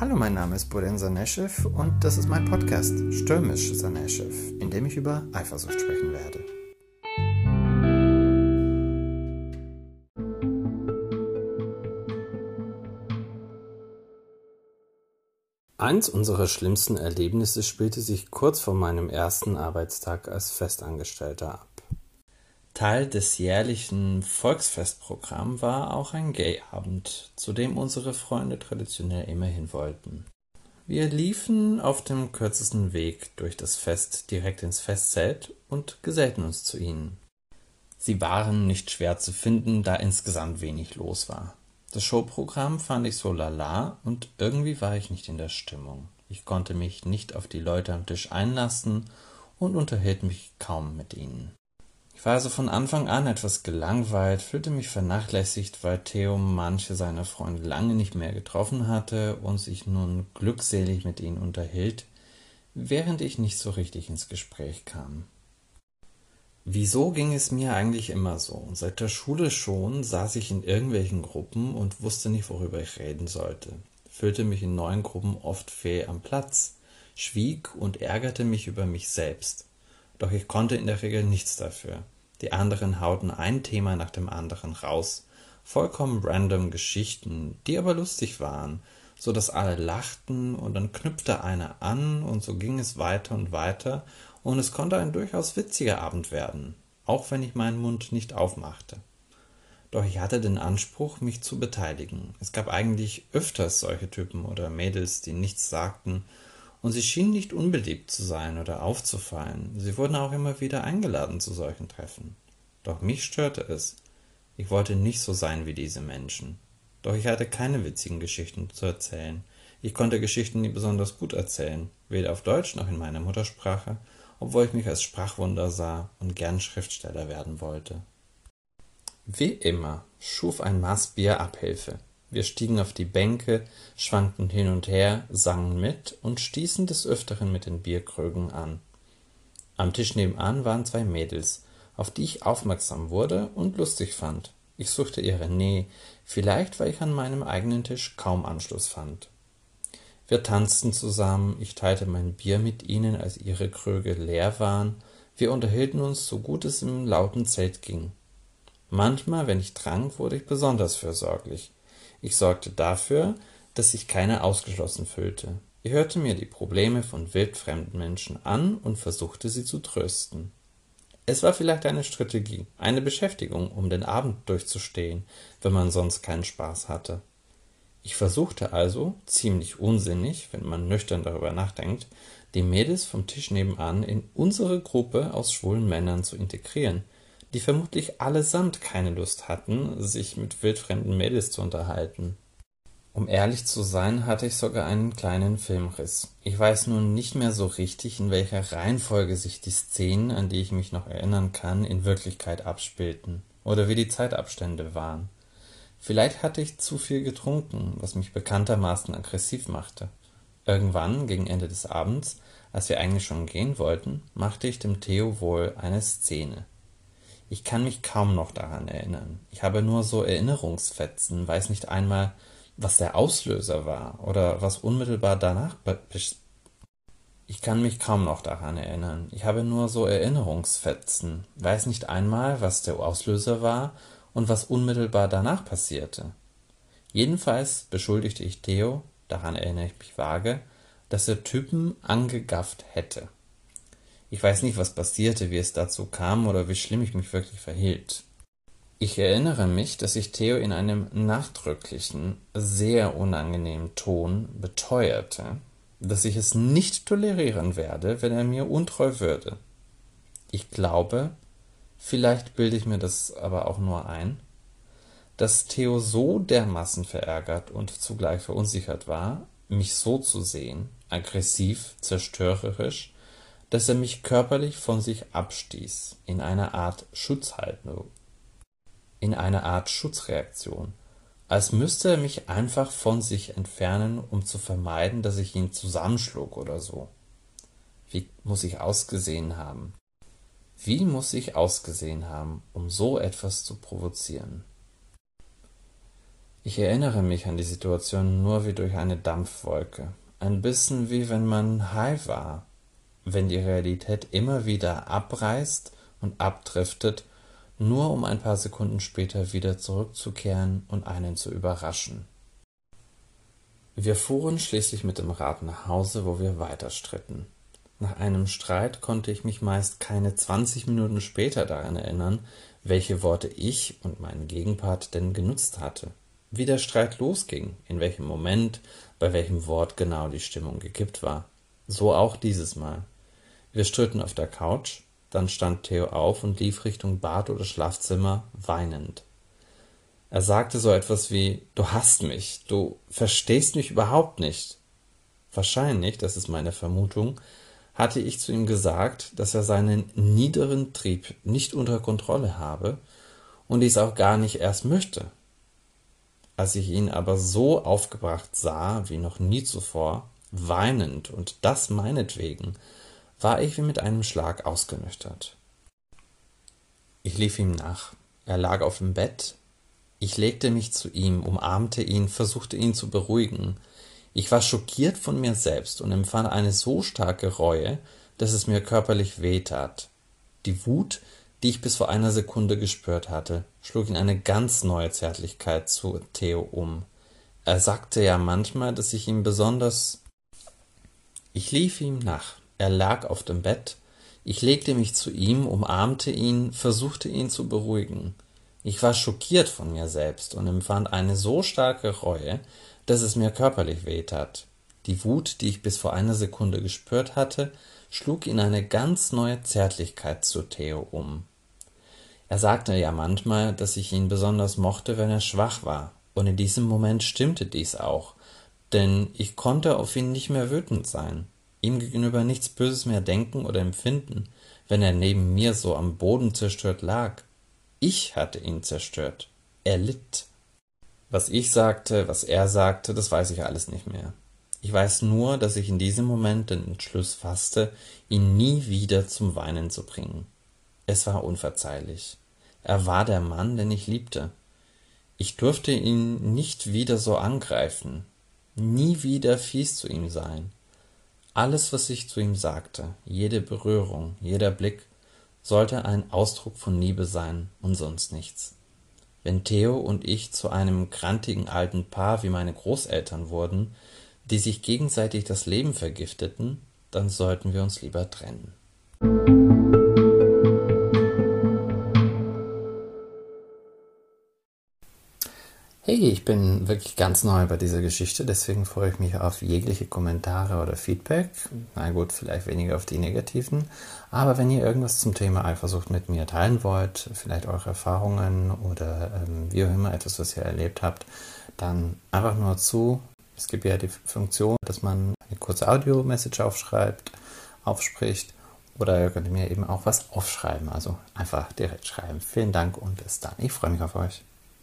Hallo, mein Name ist Boden Saneshev und das ist mein Podcast Stürmisch Saneshev, in dem ich über Eifersucht sprechen werde. Eins unserer schlimmsten Erlebnisse spielte sich kurz vor meinem ersten Arbeitstag als Festangestellter ab. Teil des jährlichen Volksfestprogramms war auch ein Gay-Abend, zu dem unsere Freunde traditionell immerhin wollten. Wir liefen auf dem kürzesten Weg durch das Fest direkt ins Festzelt und gesellten uns zu ihnen. Sie waren nicht schwer zu finden, da insgesamt wenig los war. Das Showprogramm fand ich so lala und irgendwie war ich nicht in der Stimmung. Ich konnte mich nicht auf die Leute am Tisch einlassen und unterhielt mich kaum mit ihnen. War also von Anfang an etwas gelangweilt, fühlte mich vernachlässigt, weil Theo manche seiner Freunde lange nicht mehr getroffen hatte und sich nun glückselig mit ihnen unterhielt, während ich nicht so richtig ins Gespräch kam. Wieso ging es mir eigentlich immer so? Seit der Schule schon saß ich in irgendwelchen Gruppen und wusste nicht, worüber ich reden sollte, fühlte mich in neuen Gruppen oft fehl am Platz, schwieg und ärgerte mich über mich selbst. Doch ich konnte in der Regel nichts dafür. Die anderen hauten ein Thema nach dem anderen raus, vollkommen random Geschichten, die aber lustig waren, so dass alle lachten und dann knüpfte einer an und so ging es weiter und weiter und es konnte ein durchaus witziger Abend werden, auch wenn ich meinen Mund nicht aufmachte. Doch ich hatte den Anspruch, mich zu beteiligen. Es gab eigentlich öfters solche Typen oder Mädels, die nichts sagten und sie schienen nicht unbeliebt zu sein oder aufzufallen. Sie wurden auch immer wieder eingeladen zu solchen Treffen. Doch mich störte es. Ich wollte nicht so sein wie diese Menschen. Doch ich hatte keine witzigen Geschichten zu erzählen. Ich konnte Geschichten nie besonders gut erzählen, weder auf Deutsch noch in meiner Muttersprache, obwohl ich mich als Sprachwunder sah und gern Schriftsteller werden wollte. Wie immer schuf ein Maß Bier Abhilfe. Wir stiegen auf die Bänke, schwankten hin und her, sangen mit und stießen des Öfteren mit den Bierkrügen an. Am Tisch nebenan waren zwei Mädels, auf die ich aufmerksam wurde und lustig fand. Ich suchte ihre Nähe, vielleicht weil ich an meinem eigenen Tisch kaum Anschluss fand. Wir tanzten zusammen, ich teilte mein Bier mit ihnen, als ihre Krüge leer waren, wir unterhielten uns, so gut es im lauten Zelt ging. Manchmal, wenn ich trank, wurde ich besonders fürsorglich. Ich sorgte dafür, dass sich keiner ausgeschlossen fühlte. Ich hörte mir die Probleme von wildfremden Menschen an und versuchte sie zu trösten. Es war vielleicht eine Strategie, eine Beschäftigung, um den Abend durchzustehen, wenn man sonst keinen Spaß hatte. Ich versuchte also, ziemlich unsinnig, wenn man nüchtern darüber nachdenkt, die Mädels vom Tisch nebenan in unsere Gruppe aus schwulen Männern zu integrieren, die vermutlich allesamt keine Lust hatten, sich mit wildfremden Mädels zu unterhalten. Um ehrlich zu sein, hatte ich sogar einen kleinen Filmriss. Ich weiß nun nicht mehr so richtig, in welcher Reihenfolge sich die Szenen, an die ich mich noch erinnern kann, in Wirklichkeit abspielten oder wie die Zeitabstände waren. Vielleicht hatte ich zu viel getrunken, was mich bekanntermaßen aggressiv machte. Irgendwann, gegen Ende des Abends, als wir eigentlich schon gehen wollten, machte ich dem Theo wohl eine Szene. Ich kann mich kaum noch daran erinnern. Ich habe nur so Erinnerungsfetzen, weiß nicht einmal, was der Auslöser war oder was unmittelbar danach ich kann mich kaum noch daran erinnern. Ich habe nur so Erinnerungsfetzen, weiß nicht einmal, was der Auslöser war und was unmittelbar danach passierte. Jedenfalls beschuldigte ich Theo, daran erinnere ich mich vage, dass er Typen angegafft hätte. Ich weiß nicht, was passierte, wie es dazu kam oder wie schlimm ich mich wirklich verhielt. Ich erinnere mich, dass ich Theo in einem nachdrücklichen, sehr unangenehmen Ton beteuerte, dass ich es nicht tolerieren werde, wenn er mir untreu würde. Ich glaube, vielleicht bilde ich mir das aber auch nur ein, dass Theo so dermaßen verärgert und zugleich verunsichert war, mich so zu sehen, aggressiv, zerstörerisch, dass er mich körperlich von sich abstieß, in einer Art Schutzhaltung, in einer Art Schutzreaktion, als müsste er mich einfach von sich entfernen, um zu vermeiden, dass ich ihn zusammenschlug oder so. Wie muss ich ausgesehen haben? Wie muss ich ausgesehen haben, um so etwas zu provozieren? Ich erinnere mich an die Situation nur wie durch eine Dampfwolke. Ein bisschen wie wenn man high war, wenn die Realität immer wieder abreißt und abdriftet, nur um ein paar Sekunden später wieder zurückzukehren und einen zu überraschen. Wir fuhren schließlich mit dem Rad nach Hause, wo wir weiter stritten. Nach einem Streit konnte ich mich meist keine zwanzig Minuten später daran erinnern, welche Worte ich und mein Gegenpart denn genutzt hatte, wie der Streit losging, in welchem Moment, bei welchem Wort genau die Stimmung gekippt war. So auch dieses Mal. Wir stritten auf der Couch, dann stand Theo auf und lief Richtung Bad oder Schlafzimmer, weinend. Er sagte so etwas wie Du hasst mich, du verstehst mich überhaupt nicht. Wahrscheinlich, das ist meine Vermutung, hatte ich zu ihm gesagt, dass er seinen niederen Trieb nicht unter Kontrolle habe und dies auch gar nicht erst möchte. Als ich ihn aber so aufgebracht sah wie noch nie zuvor, weinend und das meinetwegen, war ich wie mit einem Schlag ausgenüchtert. Ich lief ihm nach. Er lag auf dem Bett, ich legte mich zu ihm, umarmte ihn, versuchte ihn zu beruhigen. Ich war schockiert von mir selbst und empfand eine so starke Reue, dass es mir körperlich wehtat. Die Wut, die ich bis vor einer Sekunde gespürt hatte, schlug in eine ganz neue Zärtlichkeit zu Theo um. Er sagte ja manchmal, dass ich ihm besonders. Ich lief ihm nach. Er lag auf dem Bett. Ich legte mich zu ihm, umarmte ihn, versuchte ihn zu beruhigen. Ich war schockiert von mir selbst und empfand eine so starke Reue, dass es mir körperlich wehtat. Die Wut, die ich bis vor einer Sekunde gespürt hatte, schlug in eine ganz neue Zärtlichkeit zu Theo um. Er sagte ja manchmal, dass ich ihn besonders mochte, wenn er schwach war, und in diesem Moment stimmte dies auch, denn ich konnte auf ihn nicht mehr wütend sein, ihm gegenüber nichts Böses mehr denken oder empfinden, wenn er neben mir so am Boden zerstört lag. Ich hatte ihn zerstört. Er litt. Was ich sagte, was er sagte, das weiß ich alles nicht mehr. Ich weiß nur, dass ich in diesem Moment den Entschluss fasste, ihn nie wieder zum Weinen zu bringen. Es war unverzeihlich. Er war der Mann, den ich liebte. Ich durfte ihn nicht wieder so angreifen, nie wieder fies zu ihm sein. Alles, was ich zu ihm sagte, jede Berührung, jeder Blick, sollte ein Ausdruck von Liebe sein und sonst nichts. Wenn Theo und ich zu einem krantigen alten Paar wie meine Großeltern wurden, die sich gegenseitig das Leben vergifteten, dann sollten wir uns lieber trennen. Hey, ich bin wirklich ganz neu bei dieser Geschichte, deswegen freue ich mich auf jegliche Kommentare oder Feedback. Na gut, vielleicht weniger auf die negativen. Aber wenn ihr irgendwas zum Thema Eifersucht mit mir teilen wollt, vielleicht eure Erfahrungen oder ähm, wie auch immer etwas, was ihr erlebt habt, dann einfach nur zu. Es gibt ja die Funktion, dass man eine kurze Audio-Message aufschreibt, aufspricht. Oder ihr könnt mir eben auch was aufschreiben. Also einfach direkt schreiben. Vielen Dank und bis dann. Ich freue mich auf euch.